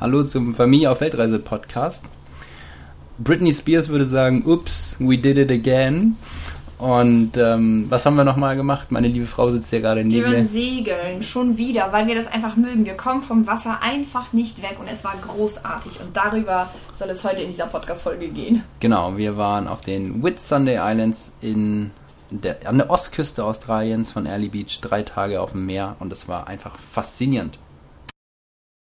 Hallo zum Familie auf Weltreise Podcast. Britney Spears würde sagen, ups, we did it again. Und ähm, was haben wir nochmal gemacht? Meine liebe Frau sitzt ja gerade neben Wir mir. segeln, schon wieder, weil wir das einfach mögen. Wir kommen vom Wasser einfach nicht weg und es war großartig. Und darüber soll es heute in dieser Podcast-Folge gehen. Genau, wir waren auf den Whitsunday Islands in der, an der Ostküste Australiens von Early Beach, drei Tage auf dem Meer und es war einfach faszinierend.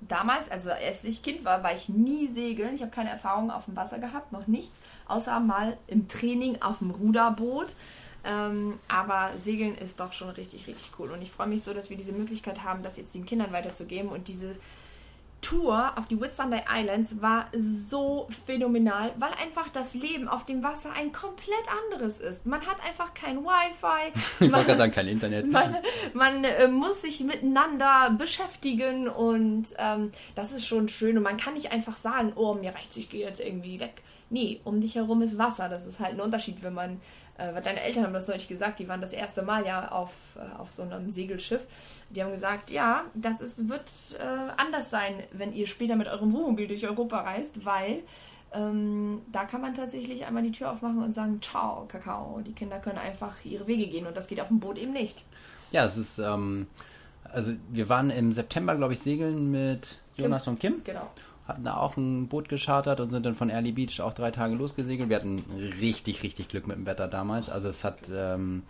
damals, also als ich Kind war, war ich nie segeln. Ich habe keine Erfahrung auf dem Wasser gehabt, noch nichts, außer mal im Training auf dem Ruderboot. Ähm, aber Segeln ist doch schon richtig, richtig cool. Und ich freue mich so, dass wir diese Möglichkeit haben, das jetzt den Kindern weiterzugeben. Und diese Tour auf die Whitsunday Islands war so phänomenal, weil einfach das Leben auf dem Wasser ein komplett anderes ist. Man hat einfach kein Wi-Fi. Ich wollte gerade sagen, kein Internet. Man, man äh, muss sich miteinander beschäftigen und ähm, das ist schon schön. Und man kann nicht einfach sagen, oh, mir reicht's, ich gehe jetzt irgendwie weg. Nee, um dich herum ist Wasser. Das ist halt ein Unterschied, wenn man, äh, deine Eltern haben das neulich gesagt, die waren das erste Mal ja auf, äh, auf so einem Segelschiff. Die haben gesagt, ja, das ist, wird äh, anders sein, wenn ihr später mit eurem Wohnmobil durch Europa reist, weil ähm, da kann man tatsächlich einmal die Tür aufmachen und sagen, ciao, Kakao. Die Kinder können einfach ihre Wege gehen und das geht auf dem Boot eben nicht. Ja, es ist, ähm, also wir waren im September, glaube ich, segeln mit Jonas und Kim. Genau. Hatten da auch ein Boot geschartert und sind dann von Early Beach auch drei Tage losgesegelt. Wir hatten richtig, richtig Glück mit dem Wetter damals. Also es hat ähm,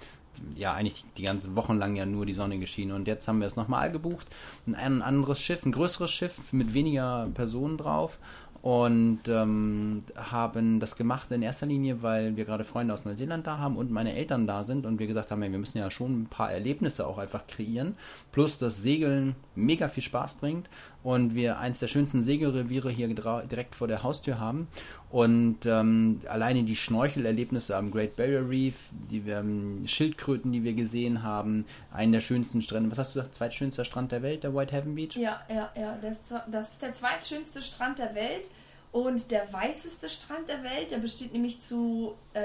ja eigentlich die, die ganzen Wochen lang ja nur die Sonne geschienen. Und jetzt haben wir es nochmal gebucht. Ein, anderes Schiff, ein größeres Schiff mit weniger Personen drauf. Und ähm, haben das gemacht in erster Linie, weil wir gerade Freunde aus Neuseeland da haben und meine Eltern da sind und wir gesagt haben, hey, wir müssen ja schon ein paar Erlebnisse auch einfach kreieren. Plus das Segeln mega viel Spaß bringt und wir eins der schönsten Segelreviere hier direkt vor der Haustür haben. Und ähm, alleine die Schnorchelerlebnisse am Great Barrier Reef, die wir, ähm, Schildkröten, die wir gesehen haben, einen der schönsten Strände. Was hast du gesagt? Zweitschönster Strand der Welt, der Whitehaven Beach? Ja, ja, ja. Das, das ist der zweitschönste Strand der Welt und der weißeste Strand der Welt. Der besteht nämlich zu äh,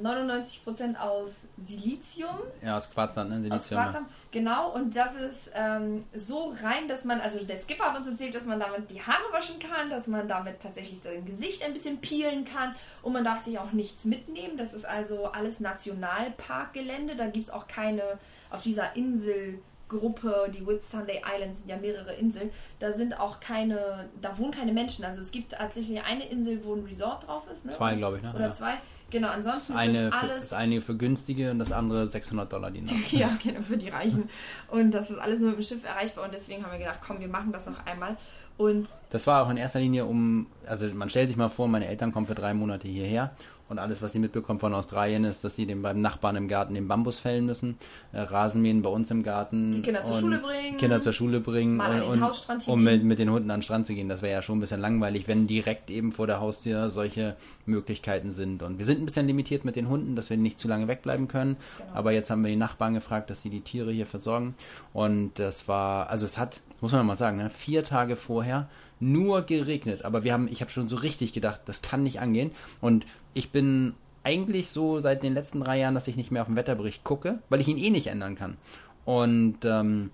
99% aus Silizium. Ja, aus Quarzsand, ne? Aus Silizium, ja. Quarzsand. Genau, und das ist ähm, so rein, dass man, also der Skipper hat uns erzählt, dass man damit die Haare waschen kann, dass man damit tatsächlich sein Gesicht ein bisschen peelen kann und man darf sich auch nichts mitnehmen. Das ist also alles Nationalparkgelände. Da gibt es auch keine, auf dieser Inselgruppe, die Whitsunday Islands sind ja mehrere Inseln, da sind auch keine, da wohnen keine Menschen. Also es gibt tatsächlich eine Insel, wo ein Resort drauf ist. Ne? Zwei, glaube ich, ne? Oder Ja. zwei. Genau, ansonsten Eine ist für, es alles. das eine für günstige und das andere 600 Dollar die Nacht. Ja, genau, für die Reichen. Und das ist alles nur mit dem Schiff erreichbar und deswegen haben wir gedacht, komm, wir machen das noch einmal. Und Das war auch in erster Linie um, also man stellt sich mal vor, meine Eltern kommen für drei Monate hierher und alles, was sie mitbekommen von Australien, ist, dass sie dem beim Nachbarn im Garten den Bambus fällen müssen, äh, Rasenmähen bei uns im Garten. Die Kinder zur Schule bringen, Kinder zur Schule bringen mal und, den und um mit, mit den Hunden an den Strand zu gehen. Das wäre ja schon ein bisschen langweilig, wenn direkt eben vor der Haustür solche Möglichkeiten sind. Und wir sind ein bisschen limitiert mit den Hunden, dass wir nicht zu lange wegbleiben können. Genau. Aber jetzt haben wir die Nachbarn gefragt, dass sie die Tiere hier versorgen. Und das war, also es hat, muss man mal sagen, ne, vier Tage vorher nur geregnet. Aber wir haben, ich habe schon so richtig gedacht, das kann nicht angehen. Und ich bin eigentlich so seit den letzten drei Jahren, dass ich nicht mehr auf den Wetterbericht gucke, weil ich ihn eh nicht ändern kann. Und ähm,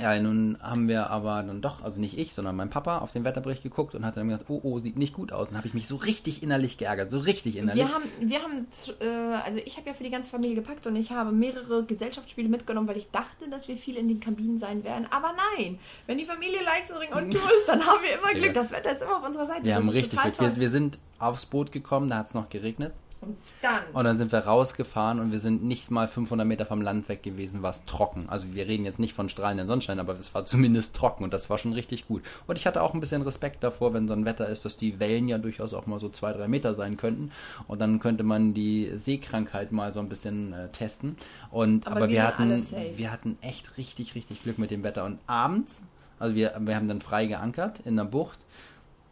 ja, nun haben wir aber dann doch, also nicht ich, sondern mein Papa auf den Wetterbericht geguckt und hat dann gesagt, oh, oh, sieht nicht gut aus. Und habe ich mich so richtig innerlich geärgert, so richtig innerlich. wir haben, wir haben, äh, also ich habe ja für die ganze Familie gepackt und ich habe mehrere Gesellschaftsspiele mitgenommen, weil ich dachte, dass wir viel in den Kabinen sein werden. Aber nein, wenn die Familie Likes Ring und Tour ist, dann haben wir immer Glück. Das Wetter ist immer auf unserer Seite. wir das haben richtig Glück. Wir, wir sind aufs Boot gekommen, da hat es noch geregnet. Und dann. Und dann sind wir rausgefahren und wir sind nicht mal 500 Meter vom Land weg gewesen, war es trocken. Also wir reden jetzt nicht von strahlenden Sonnenschein, aber es war zumindest trocken und das war schon richtig gut. Und ich hatte auch ein bisschen Respekt davor, wenn so ein Wetter ist, dass die Wellen ja durchaus auch mal so zwei, drei Meter sein könnten. Und dann könnte man die Seekrankheit mal so ein bisschen äh, testen. Und, Aber aber, wir hatten, wir hatten echt richtig, richtig Glück mit dem Wetter. Und abends, also wir, wir haben dann frei geankert in der Bucht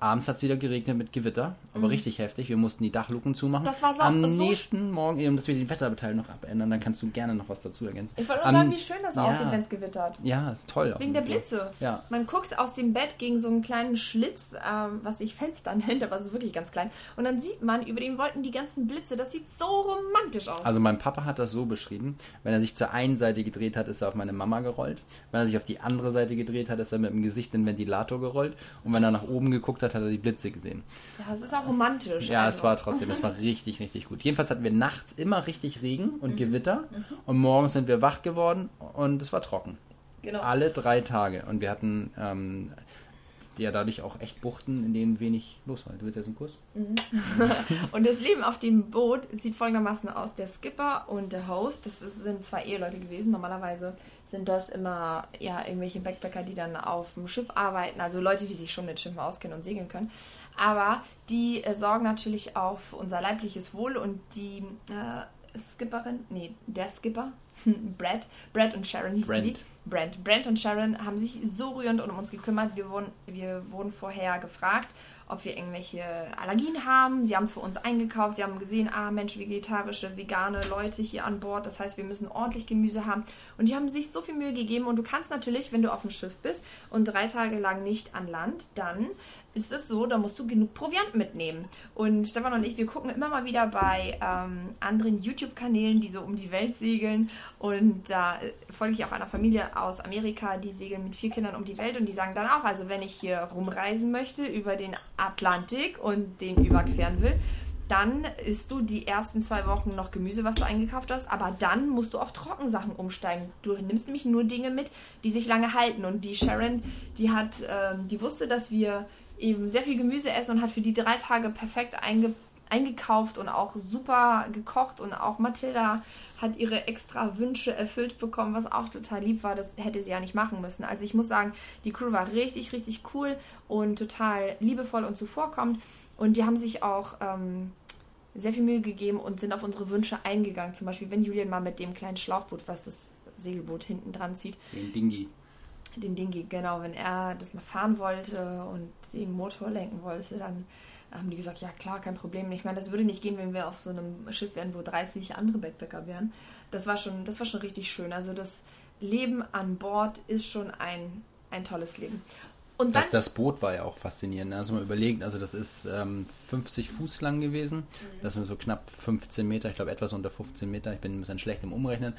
Abends hat es wieder geregnet mit Gewitter, aber richtig heftig. Wir mussten die Dachluken zumachen. Mhm. Das war so- Am so nächsten Morgen, eben, dass wir den Wetterbeteil noch abändern, dann kannst du gerne noch was dazu ergänzen. Ich wollte nur Am- sagen, wie schön das ja. aussieht, wenn es gewittert. Ja, ist toll. Wegen der. Blitze. Ja. Man guckt aus dem Bett gegen so einen kleinen Schlitz, ähm, was sich Fenster nennt, aber es ist wirklich ganz klein. Und dann sieht man über den Wolken die ganzen Blitze. Das sieht so romantisch aus. Also mein Papa hat das so beschrieben, wenn er sich zur einen Seite gedreht hat, ist er auf meine Mama gerollt. Wenn er sich auf die andere Seite gedreht hat, ist er mit dem Gesicht in den Ventilator gerollt. Und wenn er nach oben geguckt hat, hat er die Blitze gesehen. ja, es ist auch romantisch. Ja, es also. war trotzdem, es war richtig, richtig gut. Jedenfalls hatten wir nachts immer richtig Regen und Mhm. Gewitter. Und morgens sind wir wach geworden und es war trocken. Genau. Alle drei Tage. Und wir hatten ähm, ja dadurch auch echt Buchten, in denen wenig los war. Du willst jetzt einen Kurs? Und das Leben auf dem Boot sieht folgendermaßen aus. Der Skipper und der Host, das sind zwei Eheleute gewesen. Normalerweise sind das immer ja, irgendwelche Backpacker, die dann auf dem Schiff arbeiten. Also Leute, die sich schon mit Schiffen auskennen und segeln können. Aber die äh, sorgen natürlich auch für unser leibliches Wohl und die äh, Skipperin, nee, der Skipper, Brad, Brad und Sharon hießen Brent. die. Brent. Brent und Sharon haben sich so rührend um uns gekümmert. Wir wurden, wir wurden vorher gefragt, ob wir irgendwelche Allergien haben. Sie haben für uns eingekauft. Sie haben gesehen, ah Mensch, vegetarische, vegane Leute hier an Bord. Das heißt, wir müssen ordentlich Gemüse haben. Und die haben sich so viel Mühe gegeben. Und du kannst natürlich, wenn du auf dem Schiff bist und drei Tage lang nicht an Land, dann ist es so, da musst du genug Proviant mitnehmen. Und Stefan und ich, wir gucken immer mal wieder bei ähm, anderen YouTube-Kanälen, die so um die Welt segeln. Und da äh, folge ich auch einer Familie aus Amerika, die segeln mit vier Kindern um die Welt. Und die sagen dann auch, also wenn ich hier rumreisen möchte über den Atlantik und den überqueren will, dann isst du die ersten zwei Wochen noch Gemüse, was du eingekauft hast, aber dann musst du auf Trockensachen umsteigen. Du nimmst nämlich nur Dinge mit, die sich lange halten. Und die Sharon, die hat, ähm, die wusste, dass wir eben sehr viel Gemüse essen und hat für die drei Tage perfekt einge eingekauft und auch super gekocht und auch Mathilda hat ihre extra Wünsche erfüllt bekommen, was auch total lieb war. Das hätte sie ja nicht machen müssen. Also ich muss sagen, die Crew war richtig, richtig cool und total liebevoll und zuvorkommend. Und die haben sich auch ähm, sehr viel Mühe gegeben und sind auf unsere Wünsche eingegangen. Zum Beispiel, wenn Julian mal mit dem kleinen Schlauchboot, was das Segelboot hinten dran zieht, Den Dingi. den Dingi, genau, wenn er das mal fahren wollte und den Motor lenken wollte, dann haben die gesagt, ja klar, kein Problem. Ich meine, das würde nicht gehen, wenn wir auf so einem Schiff wären, wo 30 andere Backpacker wären. Das war schon, das war schon richtig schön. Also das Leben an Bord ist schon ein, ein tolles Leben. Und dann, Das, das Boot war ja auch faszinierend. Also mal überlegt, also das ist ähm, 50 Fuß lang gewesen. Das sind so knapp 15 Meter, ich glaube etwas unter 15 Meter. Ich bin ein bisschen schlecht im Umrechnen.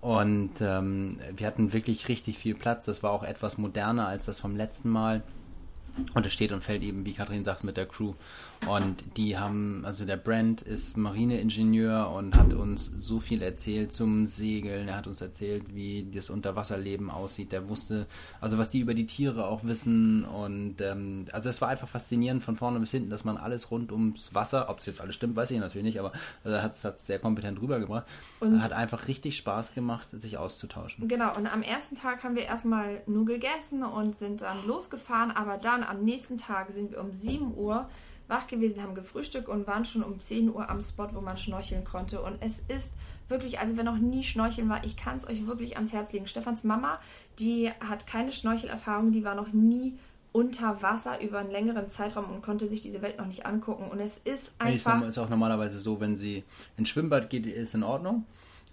Und ähm, wir hatten wirklich richtig viel Platz. Das war auch etwas moderner als das vom letzten Mal. Und es steht und fällt eben, wie Kathrin sagt, mit der Crew. Und die haben, also der Brand ist Marineingenieur und hat uns so viel erzählt zum Segeln. Er hat uns erzählt, wie das Unterwasserleben aussieht. Der wusste, also was die über die Tiere auch wissen. Und ähm, also es war einfach faszinierend von vorne bis hinten, dass man alles rund ums Wasser, ob es jetzt alles stimmt, weiß ich natürlich nicht, aber er hat es sehr kompetent rübergebracht. Und- hat einfach richtig Spaß gemacht, sich auszutauschen. Genau, und am ersten Tag haben wir erstmal nur gegessen und sind dann losgefahren, aber dann am nächsten Tag sind wir um 7 Uhr wach gewesen, haben gefrühstückt und waren schon um 10 Uhr am Spot, wo man schnorcheln konnte. Und es ist wirklich, also wer noch nie schnorcheln war, ich kann es euch wirklich ans Herz legen. Stefans Mama, die hat keine Schnorchelerfahrung, die war noch nie unter Wasser über einen längeren Zeitraum und konnte sich diese Welt noch nicht angucken. Und es ist Nee, ist, einfach. norm- ist auch normalerweise so, wenn sie ins Schwimmbad geht, ist in Ordnung.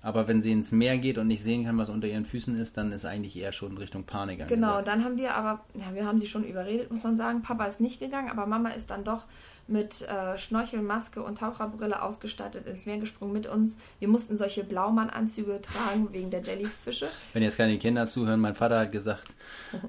Aber wenn sie ins Meer geht und nicht sehen kann, was unter ihren Füßen ist, dann ist eigentlich eher schon Richtung Panik Genau, angesagt. dann haben wir aber, ja, wir haben sie schon überredet, muss man sagen. Papa ist nicht gegangen, aber Mama ist dann doch mit äh, Schnorchel, Maske und Taucherbrille ausgestattet ins Meer gesprungen mit uns. Wir mussten solche Blaumann-Anzüge tragen wegen der Jellyfische. Wenn jetzt keine Kinder zuhören, mein Vater hat gesagt,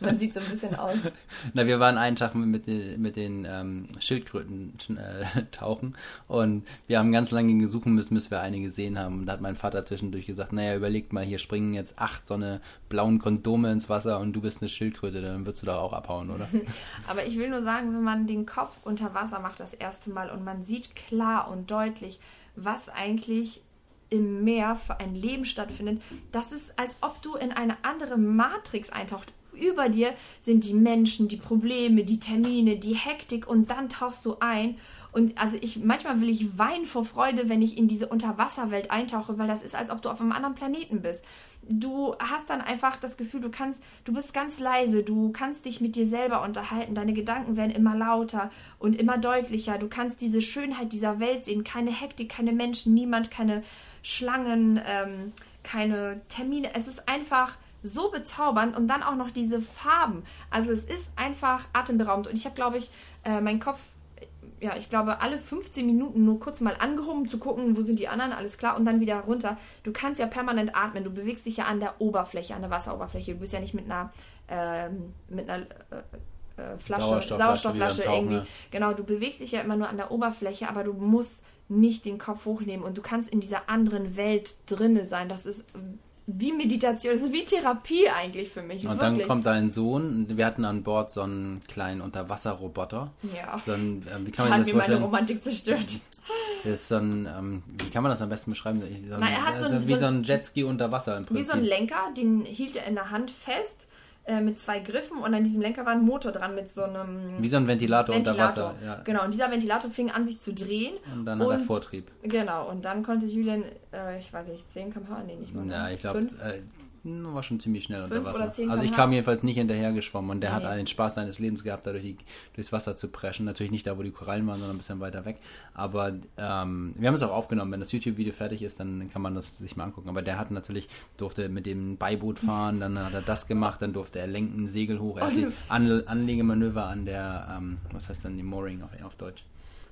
Man sieht so ein bisschen aus. na, wir waren einen Tag mit den, mit den ähm, Schildkröten äh, tauchen und wir haben ganz lange gesucht müssen, bis wir eine gesehen haben. Und da hat mein Vater zwischendurch gesagt, naja, überlegt mal, hier springen jetzt acht so eine blauen Kondome ins Wasser und du bist eine Schildkröte, dann würdest du doch auch abhauen, oder? Aber ich will nur sagen, wenn man den Kopf unter Wasser macht das erste Mal und man sieht klar und deutlich, was eigentlich im Meer für ein Leben stattfindet, das ist, als ob du in eine andere Matrix eintaucht, über dir sind die Menschen, die Probleme, die Termine, die Hektik und dann tauchst du ein. Und also ich, manchmal will ich weinen vor Freude, wenn ich in diese Unterwasserwelt eintauche, weil das ist, als ob du auf einem anderen Planeten bist. Du hast dann einfach das Gefühl, du kannst, du bist ganz leise, du kannst dich mit dir selber unterhalten, deine Gedanken werden immer lauter und immer deutlicher. Du kannst diese Schönheit dieser Welt sehen, keine Hektik, keine Menschen, niemand, keine Schlangen, ähm, keine Termine. Es ist einfach so bezaubernd und dann auch noch diese Farben. Also es ist einfach atemberaubend. Und ich habe, glaube ich, äh, meinen Kopf, ja, ich glaube, alle 15 Minuten nur kurz mal angehoben, zu gucken, wo sind die anderen, alles klar, und dann wieder runter. Du kannst ja permanent atmen, du bewegst dich ja an der Oberfläche, an der Wasseroberfläche. Du bist ja nicht mit einer, ähm, mit einer äh, äh Flasche, Sauerstoffflasche, Sauerstoffflasche irgendwie. Ne? Genau, du bewegst dich ja immer nur an der Oberfläche, aber du musst nicht den Kopf hochnehmen und du kannst in dieser anderen Welt drinne sein. Das ist wie Meditation, das ist wie Therapie eigentlich für mich. Und wirklich. dann kommt dein Sohn, wir hatten an Bord so einen kleinen Unterwasserroboter. Ja. So ein, äh, wie kann man das mir meine Romantik zerstört. Ist so ein, ähm, wie kann man das am besten beschreiben? So ein, Na, er hat so, ein, wie so ein Jetski unter Wasser im Prinzip. Wie so ein Lenker, den hielt er in der Hand fest äh, mit zwei Griffen und an diesem Lenker war ein Motor dran mit so einem. Wie so ein Ventilator, Ventilator. unter Wasser. Ja. Genau, und dieser Ventilator fing an, sich zu drehen. Und dann und, hat er Vortrieb. Genau, und dann konnte Julian, äh, ich weiß nicht, 10 km/h? Nee, nicht mal. Ja, ich glaube, war schon ziemlich schnell unter Wasser. also ich kam jedenfalls nicht hinterher geschwommen und der nee. hat einen Spaß seines Lebens gehabt, da durch die, durchs Wasser zu preschen. Natürlich nicht da, wo die Korallen waren, sondern ein bisschen weiter weg. Aber ähm, wir haben es auch aufgenommen. Wenn das YouTube-Video fertig ist, dann kann man das sich mal angucken. Aber der hat natürlich, durfte mit dem Beiboot fahren, dann hat er das gemacht, dann durfte er lenken, Segel hoch. Er hat die An Anlegemanöver an der, ähm, was heißt dann die Mooring auf, auf Deutsch?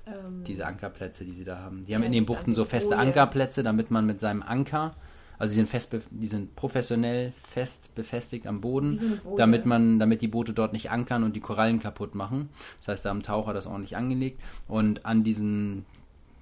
Ähm, Diese Ankerplätze, die sie da haben. Die haben in den Buchten so feste Ankerplätze, damit man mit seinem Anker also die sind fest, die sind professionell fest befestigt am Boden, so damit man, damit die Boote dort nicht ankern und die Korallen kaputt machen. Das heißt, da haben Taucher das ordentlich angelegt und an diesen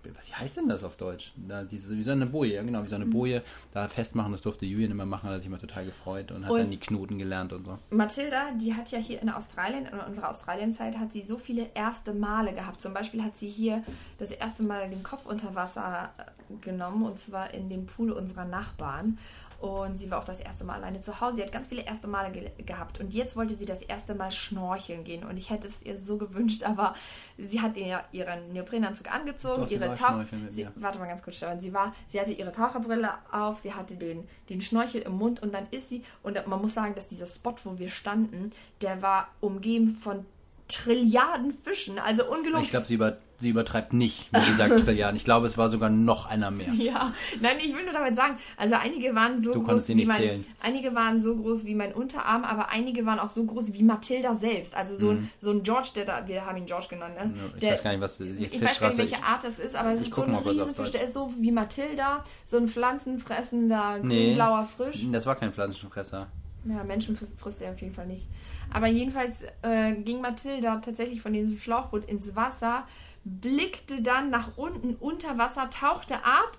wie heißt denn das auf Deutsch? Da, diese, wie so eine Boje, ja genau, wie so eine mhm. Boje da festmachen, das durfte Julian immer machen, hat sich immer total gefreut und hat und dann die Knoten gelernt und so. Mathilda, die hat ja hier in Australien, in unserer Australienzeit, hat sie so viele erste Male gehabt. Zum Beispiel hat sie hier das erste Mal den Kopf unter Wasser äh, genommen und zwar in dem Pool unserer Nachbarn. Und sie war auch das erste Mal alleine zu Hause. Sie hat ganz viele erste Male ge gehabt. Und jetzt wollte sie das erste Mal schnorcheln gehen. Und ich hätte es ihr so gewünscht, aber sie hat ihr, ihren Neoprenanzug angezogen, Doch, ihre Tauch sie, Warte mal ganz kurz, Stefan. Sie war, sie hatte ihre Taucherbrille auf, sie hatte den, den Schnorchel im Mund und dann ist sie, und man muss sagen, dass dieser Spot, wo wir standen, der war umgeben von Trilliarden Fischen. Also ungelogen. Ich glaube, sie, über, sie übertreibt nicht, wie gesagt, Trilliarden. Ich glaube, es war sogar noch einer mehr. Ja, nein, ich will nur damit sagen, also einige waren so du groß wie mein, zählen. einige waren so groß wie mein Unterarm, aber einige waren auch so groß wie Mathilda selbst. Also so, mhm. ein, so ein George, der da, wir haben ihn George genannt, ne? Ich der, weiß gar nicht, was die Ich weiß gar nicht, welche Art das ist, aber es ist so ein Riesenfisch, der ist so wie Mathilda, so ein pflanzenfressender, nee, grünblauer Frisch. Das war kein Pflanzenfresser. Ja, Menschen frisst, er auf jeden Fall nicht. Aber jedenfalls äh, ging Mathilda tatsächlich von diesem Schlauchboot ins Wasser, blickte dann nach unten unter Wasser, tauchte ab.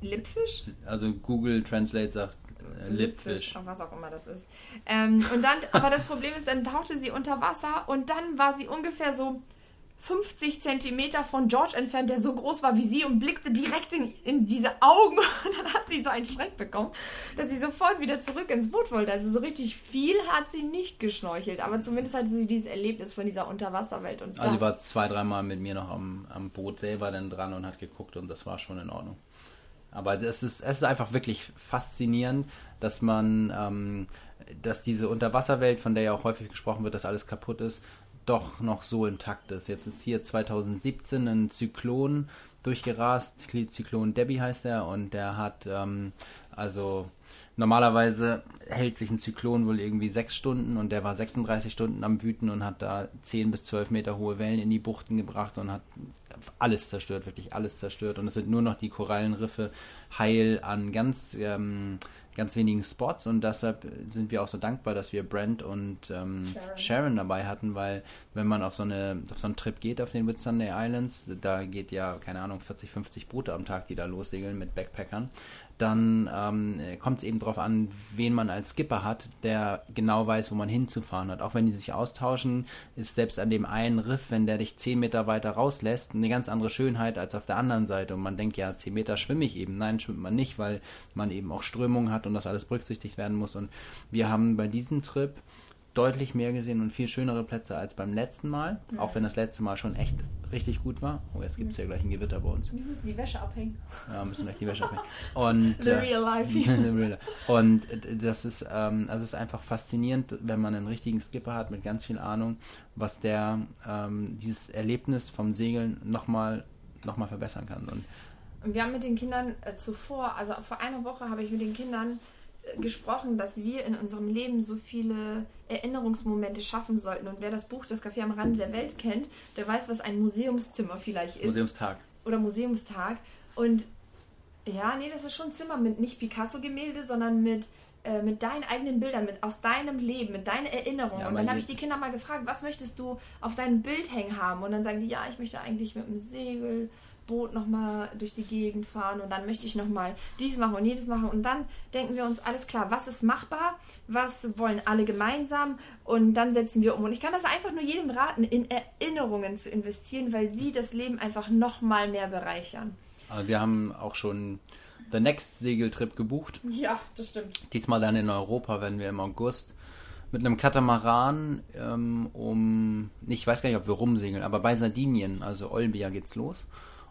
Lippfisch? Also Google Translate sagt äh, Lippfisch. was auch immer das ist. Ähm, und dann, aber das Problem ist, dann tauchte sie unter Wasser und dann war sie ungefähr so 50 Zentimeter von George entfernt, der so groß war wie sie und blickte direkt in, in diese Augen und dann hat sie so einen Schreck bekommen, dass sie sofort wieder zurück ins Boot wollte. Also so richtig viel hat sie nicht geschnorchelt, aber zumindest hatte sie dieses Erlebnis von dieser Unterwasserwelt. Und also sie war zwei, dreimal mit mir noch am, am Boot selber dann dran und hat geguckt und das war schon in Ordnung. Aber es ist, es ist einfach wirklich faszinierend, dass man, ähm, dass diese Unterwasserwelt, von der ja auch häufig gesprochen wird, dass alles kaputt ist, doch noch so intakt ist. Jetzt ist hier 2017 ein Zyklon durchgerast, Zyklon Debbie heißt er, und der hat ähm, also normalerweise hält sich ein Zyklon wohl irgendwie sechs Stunden und der war 36 Stunden am Wüten und hat da 10 bis 12 Meter hohe Wellen in die Buchten gebracht und hat alles zerstört, wirklich alles zerstört. Und es sind nur noch die Korallenriffe heil an ganz ähm, ganz wenigen Spots und deshalb sind wir auch so dankbar, dass wir Brent und ähm, Sharon. Sharon. dabei hatten, weil wenn man auf so, eine, auf so einen Trip geht auf den Whitsunday Islands, da geht ja, keine Ahnung, 40, 50 Boote am Tag, die da lossegeln mit Backpackern dann ähm, kommt es eben darauf an, wen man als Skipper hat, der genau weiß, wo man hinzufahren hat. Auch wenn die sich austauschen, ist selbst an dem einen Riff, wenn der dich 10 Meter weiter rauslässt, eine ganz andere Schönheit als auf der anderen Seite. Und man denkt, ja, 10 Meter schwimme ich eben. Nein, schwimmt man nicht, weil man eben auch Strömungen hat und das alles berücksichtigt werden muss. Und wir haben bei diesem Trip deutlich mehr gesehen und viel schönere Plätze als beim letzten Mal. Auch wenn das letzte Mal schon echt richtig gut war. Oh, jetzt gibt es ja gleich ein Gewitter bei uns. Wir müssen die Wäsche abhängen. Ja, müssen gleich die Wäsche abhängen. Und, The äh, real life. The real life. Und äh, das ist, ähm, also ist einfach faszinierend, wenn man einen richtigen Skipper hat mit ganz viel Ahnung, was der ähm, dieses Erlebnis vom Segeln nochmal noch mal verbessern kann. Und Und wir haben mit den Kindern äh, zuvor, also vor einer Woche habe ich mit den Kindern gesprochen, dass wir in unserem Leben so viele Erinnerungsmomente schaffen sollten. Und wer das Buch Das Café am Rande der Welt kennt, der weiß, was ein Museumszimmer vielleicht ist. Museumstag. Oder Museumstag. Und ja, nee, das ist schon ein Zimmer mit nicht Picasso-Gemälde, sondern mit, äh, mit deinen eigenen Bildern, mit aus deinem Leben, mit deinen Erinnerungen. Ja, und dann habe ich die Kinder mal gefragt, was möchtest du auf deinem Bild hängen haben? Und dann sagen die, ja, ich möchte eigentlich mit einem Segelboot nochmal durch die Gegend fahren und dann möchte ich nochmal dies machen und jedes machen. Und dann denken wir uns, alles klar, was ist machbar, was wollen alle gemeinsam und dann setzen wir um. Und ich kann das einfach nur jedem raten, in Erinnerungen zu investieren, weil sie das Leben einfach nochmal mehr bereichern. Also wir haben auch schon The Next Segeltrip gebucht. Ja, das stimmt. Diesmal dann in Europa werden wir im August mit einem Katamaran ähm, um, ich weiß gar nicht, ob wir rumsegeln, aber bei Sardinien, also Olbia geht's los.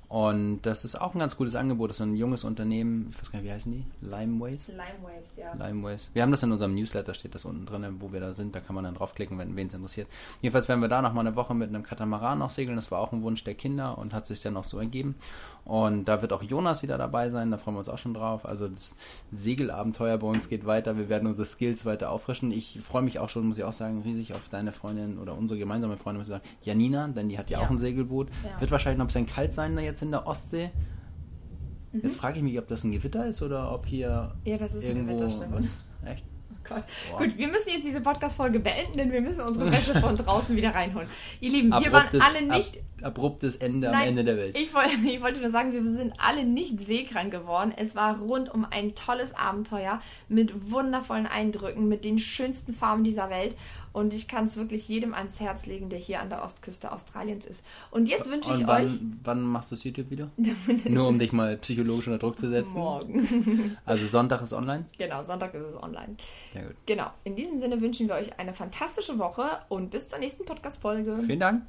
Und das ist auch ein ganz gutes Angebot. Das ist ein junges Unternehmen, ich weiß gar nicht, wie heißen die? Limeways? Limewaves, ja. Limeways. Wir haben das in unserem Newsletter, steht das unten drin, wo wir da sind. Da kann man dann draufklicken, wenn wen es interessiert. Jedenfalls werden wir da noch mal eine Woche mit einem Katamaran noch segeln. Das war auch ein Wunsch der Kinder und hat sich dann noch so ergeben. Und da wird auch Jonas wieder dabei sein. Da freuen wir uns auch schon drauf. Also das Segelabenteuer bei uns geht weiter. Wir werden unsere Skills weiter auffrischen. Ich freue mich auch schon, muss ich auch sagen, riesig auf deine Freundin oder unsere gemeinsame Freundin, muss ich sagen, Janina, denn die hat ja, Ja. auch ein Segelboot. Ja. Wird wahrscheinlich noch ein bisschen kalt sein da jetzt in der Ostsee. Jetzt frage ich mich, ob das ein Gewitter ist oder ob hier Ja, das ist ein irgendwo. Gewitter, Stefan. Echt? Gott. Boah. Gut, wir müssen jetzt diese Podcast-Folge beenden, denn wir müssen unsere Wäsche von draußen wieder reinholen. Ihr Lieben, wir waren Abruptes- alle nicht. Ab, abruptes Ende am Nein, Ende der Welt. Ich wollte, ich wollte nur sagen, wir sind alle nicht seekrank geworden. Es war rund um ein tolles Abenteuer mit wundervollen Eindrücken, mit den schönsten Farben dieser Welt. Und ich kann es wirklich jedem ans Herz legen, der hier an der Ostküste Australiens ist. Und jetzt wünsche ich Und euch wann, wann machst du das YouTube-Video? Nur um dich mal psychologisch unter Druck zu setzen. morgen. Also Sonntag ist online? Genau, Sonntag ist es online. Ja gut. Genau. In diesem Sinne wünschen wir euch eine fantastische Woche und bis zur nächsten Podcast-Folge. Vielen Dank.